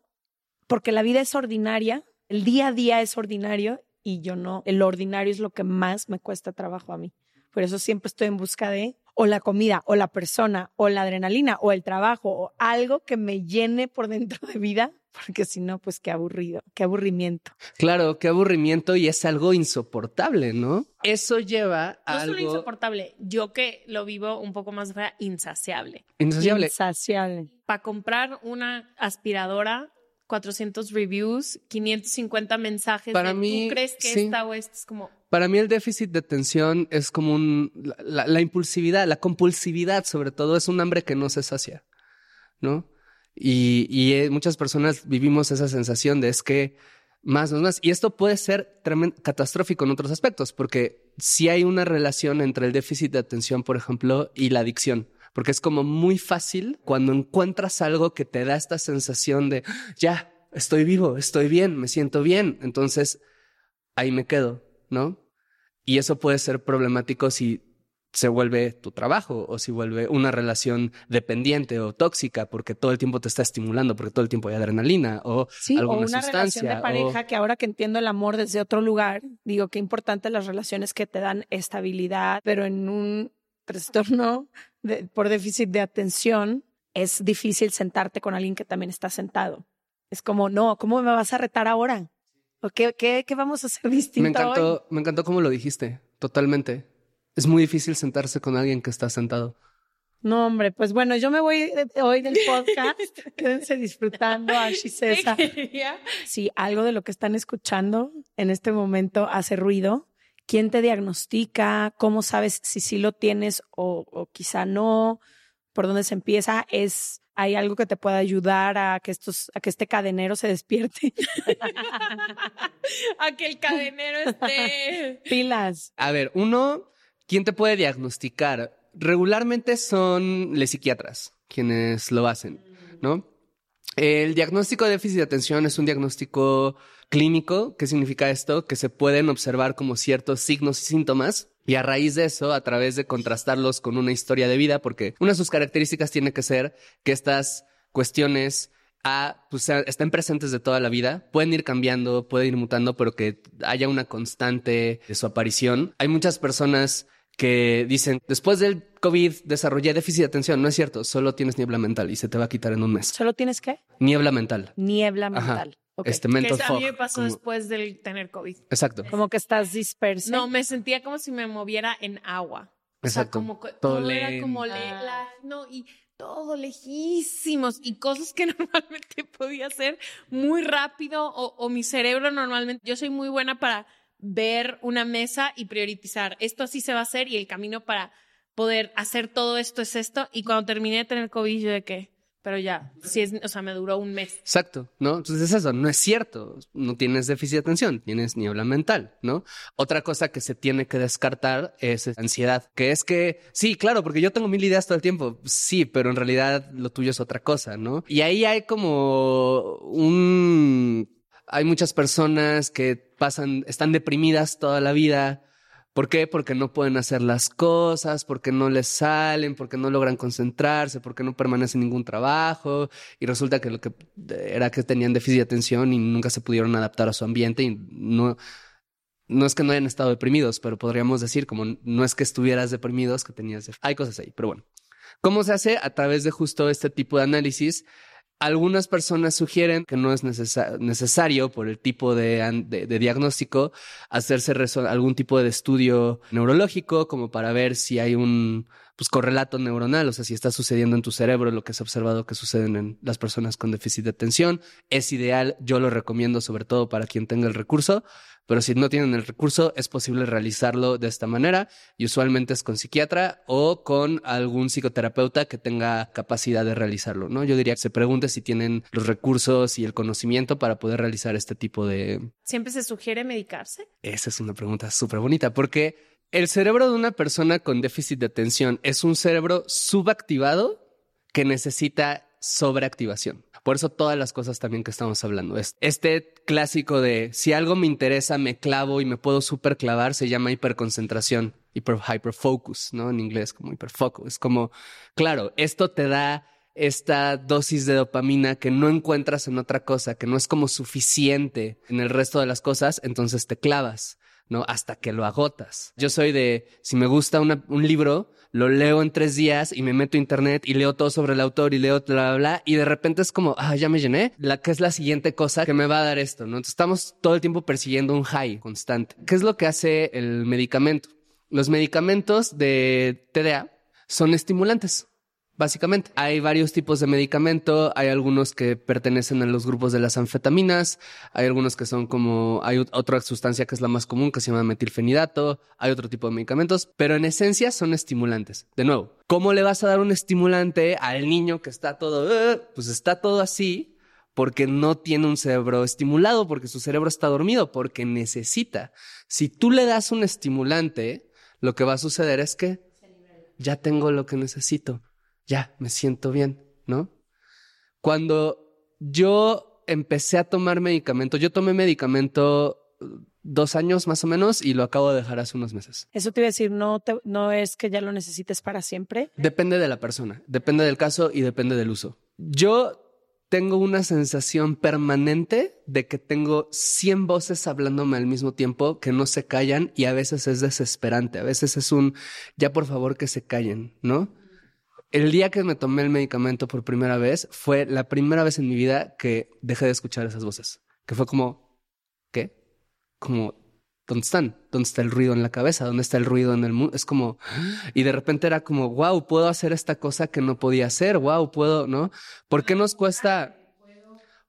porque la vida es ordinaria, el día a día es ordinario y yo no, el ordinario es lo que más me cuesta trabajo a mí. Por eso siempre estoy en busca de o la comida, o la persona, o la adrenalina, o el trabajo, o algo que me llene por dentro de vida, porque si no, pues qué aburrido, qué aburrimiento. Claro, qué aburrimiento y es algo insoportable, ¿no? Eso lleva a no algo... solo insoportable, yo que lo vivo un poco más fuera, insaciable. Insaciable. Insaciable. Para comprar una aspiradora 400 reviews, 550 mensajes. Para mí, ¿Tú crees que esta o esta es como para mí el déficit de atención es como un, la, impulsividad, la compulsividad sobre todo es un hambre que no se sacia, ¿no? Y, eh, muchas personas vivimos esa sensación de es que más, más, más. Y esto puede ser catastrófico en otros aspectos, porque si hay una relación entre el déficit de atención, por ejemplo, y la adicción. Porque es como muy fácil cuando encuentras algo que te da esta sensación de, ya, estoy vivo, estoy bien, me siento bien. Entonces, ahí me quedo, ¿no? Y eso puede ser problemático si se vuelve tu trabajo o si vuelve una relación dependiente o tóxica porque todo el tiempo te está estimulando, porque todo el tiempo hay adrenalina o sí, alguna o una relación de pareja que ahora que entiendo el amor desde otro lugar, digo que importante las relaciones que te dan estabilidad, pero en un trastorno por déficit de atención es difícil sentarte con alguien que también está sentado. Es como, no, ¿cómo me vas a retar ahora? qué, qué, vamos a hacer distinto? Me encantó, me encantó cómo lo dijiste, totalmente. Es muy difícil sentarse con alguien que está sentado. No, hombre, pues bueno, yo me voy hoy del podcast. Quédense disfrutando, Ash y César. Si algo de lo que están escuchando en este momento hace ruido, ¿quién te diagnostica? ¿Cómo sabes si sí lo tienes o, o quizá no? ¿Por dónde se empieza? Es hay algo que te pueda ayudar a que estos, a que este cadenero se despierte. a que el cadenero esté. Pilas. A ver, uno, ¿quién te puede diagnosticar? Regularmente son los psiquiatras quienes lo hacen, ¿no? El diagnóstico de déficit de atención es un diagnóstico clínico. ¿Qué significa esto? Que se pueden observar como ciertos signos y síntomas y a raíz de eso, a través de contrastarlos con una historia de vida, porque una de sus características tiene que ser que estas cuestiones a, pues, estén presentes de toda la vida, pueden ir cambiando, pueden ir mutando, pero que haya una constante de su aparición. Hay muchas personas que dicen, después del COVID desarrollé déficit de atención. No es cierto, solo tienes niebla mental y se te va a quitar en un mes. ¿Solo tienes qué? Niebla mental. Niebla mental. Okay. Este Que mental eso a mí me pasó como- después del tener COVID. Exacto. Como que estás disperso. No, me sentía como si me moviera en agua. O sea, Exacto. como que Todo todo, era como le- la- no, y todo lejísimos y cosas que normalmente podía hacer muy rápido o, o mi cerebro normalmente, yo soy muy buena para ver una mesa y priorizar, esto así se va a hacer y el camino para poder hacer todo esto es esto y cuando terminé de tener COVID yo de qué, pero ya, sí es, o sea, me duró un mes. Exacto, ¿no? Entonces eso no es cierto. No tienes déficit de atención, tienes niebla mental, ¿no? Otra cosa que se tiene que descartar es ansiedad, que es que, sí, claro, porque yo tengo mil ideas todo el tiempo, sí, pero en realidad lo tuyo es otra cosa, ¿no? Y ahí hay como un... Hay muchas personas que pasan, están deprimidas toda la vida. ¿Por qué? Porque no pueden hacer las cosas, porque no les salen, porque no logran concentrarse, porque no permanecen en ningún trabajo y resulta que lo que era que tenían déficit de atención y nunca se pudieron adaptar a su ambiente y no, no es que no hayan estado deprimidos, pero podríamos decir como no es que estuvieras deprimidos, que tenías... Hay cosas ahí, pero bueno. ¿Cómo se hace? A través de justo este tipo de análisis. Algunas personas sugieren que no es necesa- necesario por el tipo de, diagnóstico hacerse algún tipo de estudio neurológico como para ver si hay un pues, correlato neuronal, o sea, si está sucediendo en tu cerebro lo que se ha observado que suceden en las personas con déficit de atención. Es ideal, yo lo recomiendo sobre todo para quien tenga el recurso, pero si no tienen el recurso es posible realizarlo de esta manera y usualmente es con psiquiatra o con algún psicoterapeuta que tenga capacidad de realizarlo, ¿no? Yo diría que se pregunte si tienen los recursos y el conocimiento para poder realizar este tipo de, Siempre se sugiere medicarse. esa es una pregunta súper bonita porque el cerebro de una persona con déficit de atención es un cerebro subactivado que necesita sobreactivación. Por eso todas las cosas también que estamos hablando. Es este clásico de si algo me interesa, me clavo y me puedo súper clavar, se llama hiperconcentración, hiper, hyperfocus, ¿no? En inglés como hiperfoco. Es como, claro, esto te da esta dosis de dopamina que no encuentras en otra cosa, que no es como suficiente en el resto de las cosas, entonces te clavas, ¿no? Hasta que lo agotas. Yo soy de, si me gusta una- un libro, lo leo en tres días y me meto a internet y leo todo sobre el autor y leo bla, bla, bla, y de repente es como, ah, ya me llené, la que es la siguiente cosa que me va a dar esto, ¿no? Entonces estamos todo el tiempo persiguiendo un high constante. ¿Qué es lo que hace el medicamento? Los medicamentos de TDA son estimulantes. Básicamente, hay varios tipos de medicamento, hay algunos que pertenecen a los grupos de las anfetaminas, hay algunos que son como, hay ot- otra sustancia que es la más común que se llama metilfenidato, hay otro tipo de medicamentos, pero en esencia son estimulantes. De nuevo, ¿cómo le vas a dar un estimulante al niño que está todo, pues está todo así porque no tiene un cerebro estimulado, porque su cerebro está dormido, porque necesita. Si tú le das un estimulante, lo que va a suceder es que ya tengo lo que necesito, ya me siento bien, ¿no? Cuando yo empecé a tomar medicamento, yo tomé medicamento eh, dos años más o menos y lo acabo de dejar hace unos meses. Eso te iba a decir, no, te- no es que ya lo necesites para siempre. Depende de la persona, depende del caso y depende del uso. Yo tengo una sensación permanente de que tengo 100 voces hablándome al mismo tiempo que no se callan y a veces es desesperante, a veces es un ya por favor que se callen, ¿no? El día que me tomé el medicamento por primera vez fue la primera vez en mi vida que dejé de escuchar esas voces, que fue como, ¿qué? Como, ¿dónde están? ¿Dónde está el ruido en la cabeza? ¿Dónde está el ruido en el mundo? Es como, y de repente era como, wow, puedo hacer esta cosa que no podía hacer, wow, puedo, ¿no? ¿Por qué nos cuesta?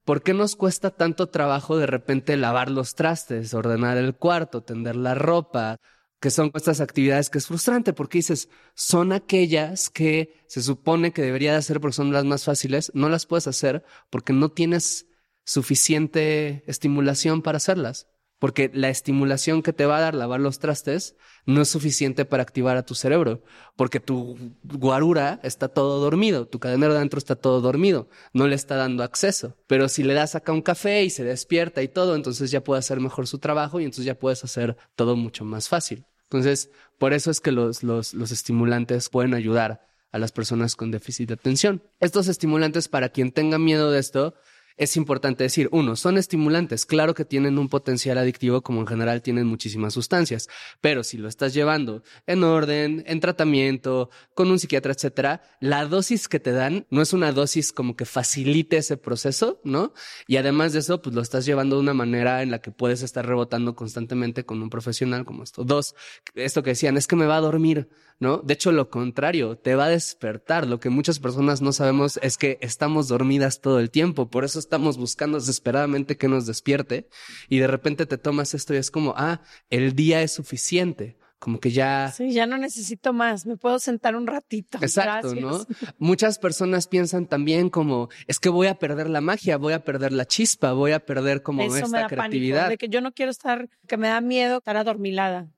¿Por qué nos cuesta tanto trabajo de repente lavar los trastes, ordenar el cuarto, tender la ropa? Que son estas actividades que es frustrante porque dices, son aquellas que se supone que debería de hacer porque son las más fáciles, no las puedes hacer porque no tienes suficiente estimulación para hacerlas. porque la estimulación que te va a dar lavar los trastes no es suficiente para activar a tu cerebro, porque tu guarura está todo dormido, tu cadenero de adentro está todo dormido, no le está dando acceso. Pero si le das acá un café y se despierta y todo, entonces ya puede hacer mejor su trabajo y entonces ya puedes hacer todo mucho más fácil. Entonces, por eso es que los, los, los estimulantes pueden ayudar a las personas con déficit de atención. Estos estimulantes, para quien tenga miedo de esto, es importante decir, uno, son estimulantes, claro que tienen un potencial adictivo como en general tienen muchísimas sustancias, pero si lo estás llevando en orden, en tratamiento, con un psiquiatra, etcétera, la dosis que te dan no es una dosis como que facilite ese proceso, ¿no? Y además de eso, pues lo estás llevando de una manera en la que puedes estar rebotando constantemente con un profesional como esto. Dos, esto que decían, es que me va a dormir, ¿no? De hecho, lo contrario, te va a despertar. Lo que muchas personas no sabemos es que estamos dormidas todo el tiempo, por eso estamos buscando desesperadamente que nos despierte y de repente te tomas esto y es como, ah, el día es suficiente. Como que ya. Sí, ya no necesito más. Me puedo sentar un ratito. Exacto, ¿no? Muchas personas piensan también como es que voy a perder la magia, voy a perder la chispa, voy a perder como Eso esta me da creatividad. Pánico, de que yo no quiero estar, que me da miedo estar adormilada.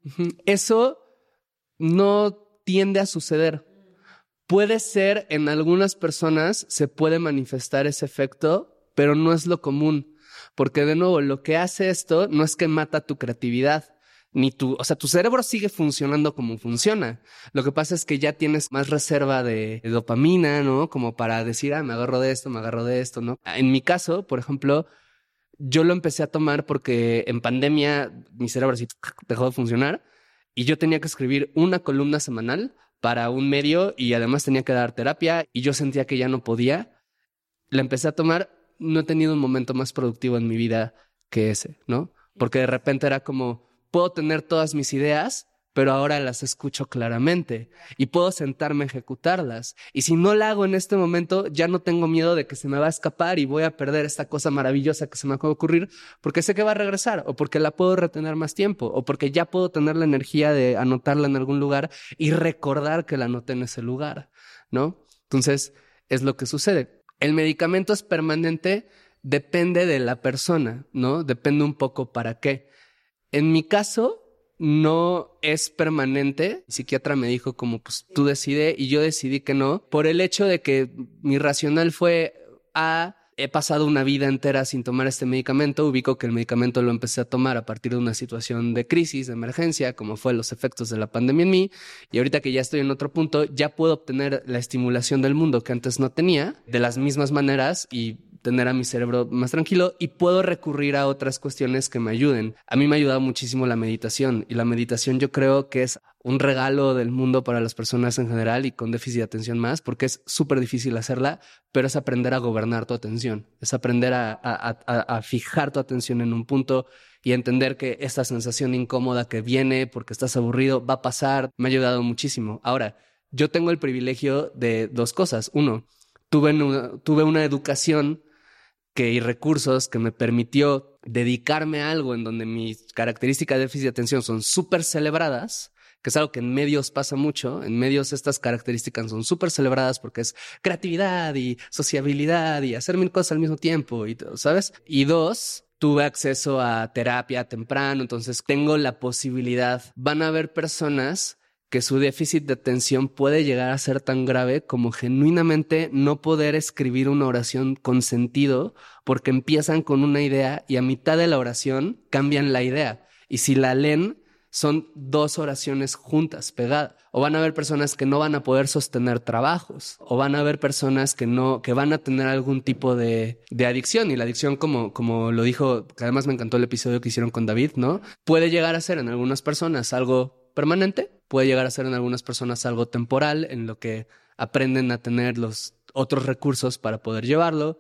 Eso no tiende a suceder. Puede ser en algunas personas se puede manifestar ese efecto, pero no es lo común, porque de nuevo lo que hace esto no es que mata tu creatividad, ni tu, o sea, tu cerebro sigue funcionando como funciona. Lo que pasa es que ya tienes más reserva de, dopamina, ¿no? Como para decir, ah, me agarro de esto, me agarro de esto, ¿no? En mi caso, por ejemplo, yo lo empecé a tomar porque en pandemia mi cerebro así dejó de funcionar y yo tenía que escribir una columna semanal para un medio y además tenía que dar terapia y yo sentía que ya no podía. La empecé a tomar, no he tenido un momento más productivo en mi vida que ese, ¿no? Porque de repente era como, puedo tener todas mis ideas, pero ahora las escucho claramente y puedo sentarme a ejecutarlas. Y si no la hago en este momento, ya no tengo miedo de que se me va a escapar y voy a perder esta cosa maravillosa que se me acaba de ocurrir porque sé que va a regresar o porque la puedo retener más tiempo o porque ya puedo tener la energía de anotarla en algún lugar y recordar que la anoté en ese lugar, ¿no? Entonces, es lo que sucede. El medicamento es permanente, depende de la persona, ¿no? Depende un poco para qué. En mi caso, no es permanente. El psiquiatra me dijo como, pues tú decide y yo decidí que no, por el hecho de que mi racional fue a... He pasado una vida entera sin tomar este medicamento. Ubico que el medicamento lo empecé a tomar a partir de una situación de crisis, de emergencia, como fue los efectos de la pandemia en mí. Y ahorita que ya estoy en otro punto, ya puedo obtener la estimulación del mundo que antes no tenía de las mismas maneras y tener a mi cerebro más tranquilo y puedo recurrir a otras cuestiones que me ayuden. A mí me ha ayudado muchísimo la meditación y la meditación yo creo que es un regalo del mundo para las personas en general y con déficit de atención más, porque es súper difícil hacerla, pero es aprender a gobernar tu atención, es aprender a, a, a, fijar tu atención en un punto y entender que esta sensación incómoda que viene porque estás aburrido va a pasar, me ha ayudado muchísimo. Ahora, yo tengo el privilegio de dos cosas. Uno, tuve una, tuve una educación que y recursos que me permitió dedicarme a algo en donde mis características de déficit de atención son súper celebradas, que es algo que en medios pasa mucho. En medios estas características son súper celebradas porque es creatividad y sociabilidad y hacer mil cosas al mismo tiempo y todo, ¿sabes? Y dos, tuve acceso a terapia temprano, entonces tengo la posibilidad. Van a haber personas que su déficit de atención puede llegar a ser tan grave como genuinamente no poder escribir una oración con sentido porque empiezan con una idea y a mitad de la oración cambian la idea. Y si la leen, son dos oraciones juntas, pegadas. O van a haber personas que no van a poder sostener trabajos. O van a haber personas que no, que van a tener algún tipo de, de adicción. Y la adicción, como, como lo dijo, que además me encantó el episodio que hicieron con David, ¿no? Puede llegar a ser en algunas personas algo permanente, puede llegar a ser en algunas personas algo temporal, en lo que aprenden a tener los otros recursos para poder llevarlo.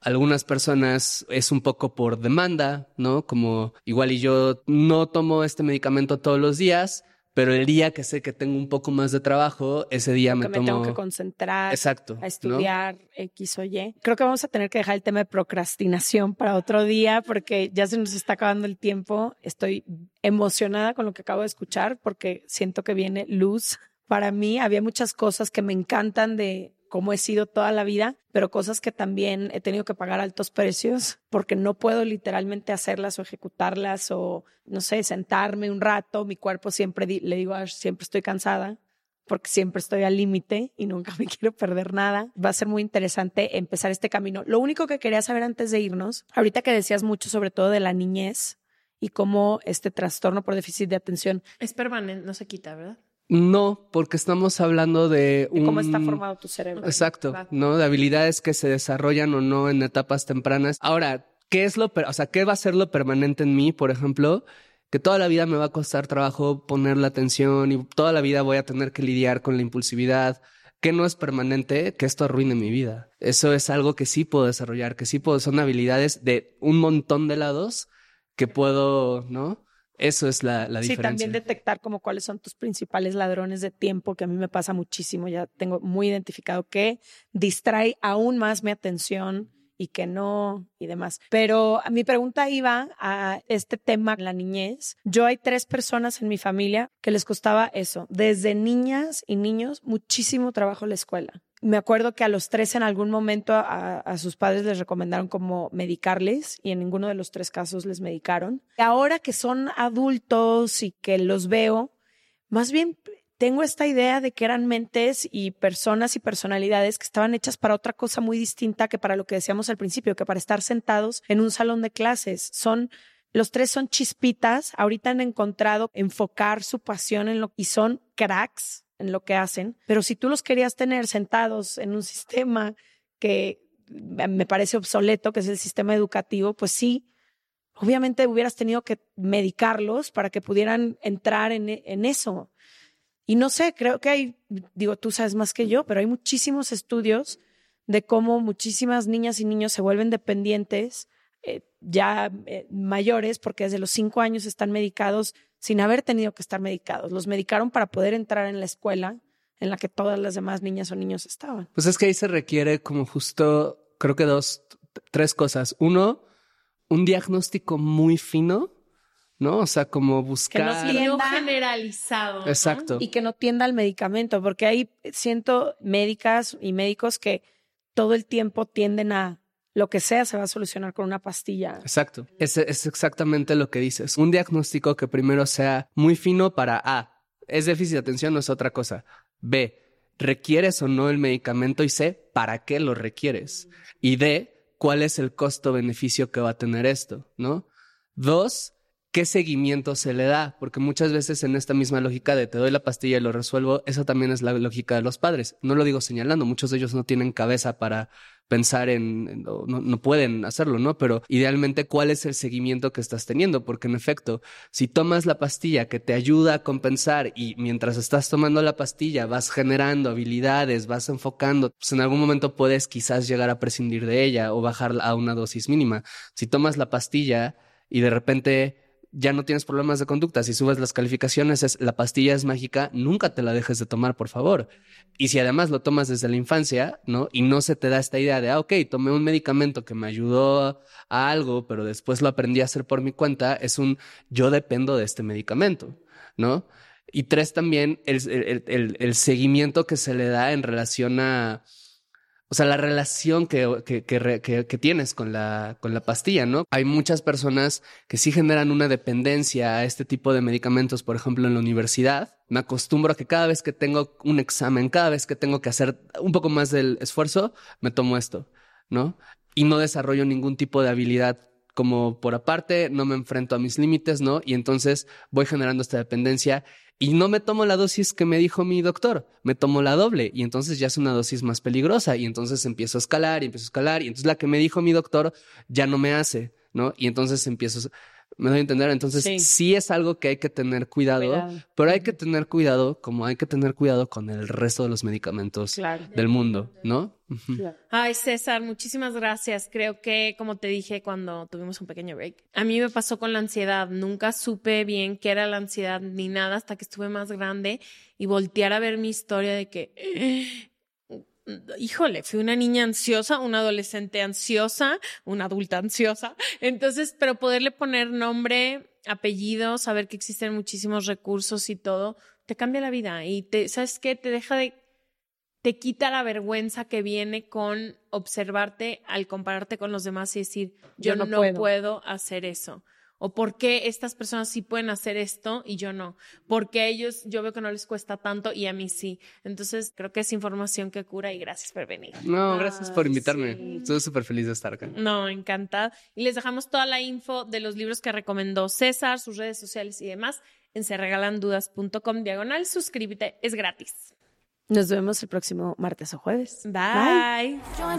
Algunas personas es un poco por demanda, ¿no? Como igual y yo no tomo este medicamento todos los días, pero el día que sé que tengo un poco más de trabajo, ese día me, me tomo... tengo que concentrar, Exacto, a estudiar X o Y. Creo que vamos a tener que dejar el tema de procrastinación para otro día porque ya se nos está acabando el tiempo. Estoy emocionada con lo que acabo de escuchar porque siento que viene luz. Para mí había muchas cosas que me encantan de cómo he sido toda la vida, pero cosas que también he tenido que pagar altos precios porque no puedo literalmente hacerlas o ejecutarlas o, no sé, sentarme un rato. Mi cuerpo siempre, le digo, siempre estoy cansada porque siempre estoy al límite y nunca me quiero perder nada. Va a ser muy interesante empezar este camino. Lo único que quería saber antes de irnos, ahorita que decías mucho sobre todo de la niñez y cómo este trastorno por déficit de atención es permanente, no se quita, ¿verdad? No, porque estamos hablando de, cómo está formado tu cerebro. Exacto, ¿no? De habilidades que se desarrollan o no en etapas tempranas. Ahora, ¿qué es lo, o sea, qué va a ser lo permanente en mí, por ejemplo? Que toda la vida me va a costar trabajo poner la atención y toda la vida voy a tener que lidiar con la impulsividad, que no es permanente, que esto arruine mi vida. Eso es algo que sí puedo desarrollar, que sí puedo, son habilidades de un montón de lados que puedo, ¿no? Eso es la, la diferencia. Sí, también detectar como cuáles son tus principales ladrones de tiempo, que a mí me pasa muchísimo, ya tengo muy identificado que distrae aún más mi atención y que no y demás. Pero mi pregunta iba a este tema, la niñez. Yo hay tres personas en mi familia que les costaba eso, desde niñas y niños, muchísimo trabajo en la escuela me acuerdo que a los tres en algún momento a, sus padres les recomendaron como medicarles y en ninguno de los tres casos les medicaron. Ahora que son adultos y que los veo, más bien tengo esta idea de que eran mentes y personas y personalidades que estaban hechas para otra cosa muy distinta que para lo que decíamos al principio, que para estar sentados en un salón de clases. Son los tres son chispitas, ahorita han encontrado enfocar su pasión en lo y son cracks en lo que hacen, pero si tú los querías tener sentados en un sistema que me parece obsoleto, que es el sistema educativo, pues sí, obviamente hubieras tenido que medicarlos para que pudieran entrar en, eso. Y no sé, creo que hay, digo, tú sabes más que yo, pero hay muchísimos estudios de cómo muchísimas niñas y niños se vuelven dependientes ya eh, mayores, porque desde los cinco años están medicados sin haber tenido que estar medicados. Los medicaron para poder entrar en la escuela en la que todas las demás niñas o niños estaban. Pues es que ahí se requiere como justo, creo que dos, tres cosas. Uno, un diagnóstico muy fino, ¿no? O sea, como buscar... Que no generalizado. Exacto. Y que no tienda al medicamento, porque hay, siento médicas y médicos que todo el tiempo tienden a lo que sea se va a solucionar con una pastilla. Exacto. Es, es exactamente lo que dices. Un diagnóstico que primero sea muy fino para A, es déficit de atención, no es otra cosa. B, ¿requieres o no el medicamento? Y C, ¿para qué lo requieres? Y D, ¿cuál es el costo-beneficio que va a tener esto? ¿No? Dos, ¿qué seguimiento se le da? Porque muchas veces en esta misma lógica de te doy la pastilla y lo resuelvo, esa también es la lógica de los padres. No lo digo señalando, muchos de ellos no tienen cabeza para pensar en, no, pueden hacerlo, ¿no? Pero idealmente, ¿cuál es el seguimiento que estás teniendo? Porque en efecto, si tomas la pastilla que te ayuda a compensar y mientras estás tomando la pastilla vas generando habilidades, vas enfocando, pues en algún momento puedes quizás llegar a prescindir de ella o bajar a una dosis mínima. Si tomas la pastilla y de repente ya no tienes problemas de conducta. Si subes las calificaciones, es la pastilla es mágica, nunca te la dejes de tomar, por favor. Y si además lo tomas desde la infancia, ¿no? Y no se te da esta idea de, ah, ok, tomé un medicamento que me ayudó a algo, pero después lo aprendí a hacer por mi cuenta, es un yo dependo de este medicamento, ¿no? Y tres, también el, el seguimiento que se le da en relación a o sea, la relación que, que, que, tienes con la, con la pastilla, ¿no? Hay muchas personas que sí generan una dependencia a este tipo de medicamentos, por ejemplo, en la universidad. Me acostumbro a que cada vez que tengo un examen, cada vez que tengo que hacer un poco más del esfuerzo, me tomo esto, ¿no? Y no desarrollo ningún tipo de habilidad como por aparte, no me enfrento a mis límites, ¿no? Y entonces voy generando esta dependencia y no me tomo la dosis que me dijo mi doctor, me tomo la doble y entonces ya es una dosis más peligrosa y entonces empiezo a escalar y empiezo a escalar y entonces la que me dijo mi doctor ya no me hace, ¿no? Y entonces empiezo, me doy a entender, entonces sí. es algo que hay que tener cuidado, pero hay que tener cuidado como hay que tener cuidado con el resto de los medicamentos del mundo, ¿no? Ay, César, muchísimas gracias. Creo que, como te dije cuando tuvimos un pequeño break, a mí me pasó con la ansiedad. Nunca supe bien qué era la ansiedad ni nada hasta que estuve más grande y voltear a ver mi historia de que, híjole, fui una niña ansiosa, una adolescente ansiosa, una adulta ansiosa. Entonces, pero poderle poner nombre, apellido, saber que existen muchísimos recursos y todo, te cambia la vida y te, ¿sabes qué? Te deja de te quita la vergüenza que viene con observarte al compararte con los demás y decir, yo, Yo no no, puedo. puedo. hacer eso. O por qué estas personas sí pueden hacer esto y yo no. Porque a ellos yo veo que no les cuesta tanto y a mí sí. Entonces creo que es información que cura y gracias por venir. No, gracias por invitarme. sí. Estoy súper feliz de estar acá. No, encantada. Y les dejamos toda la info de los libros que recomendó César, sus redes sociales y demás en serregalandudas.com diagonal. Suscríbete, es gratis. Nos vemos el próximo martes o jueves. Bye. Join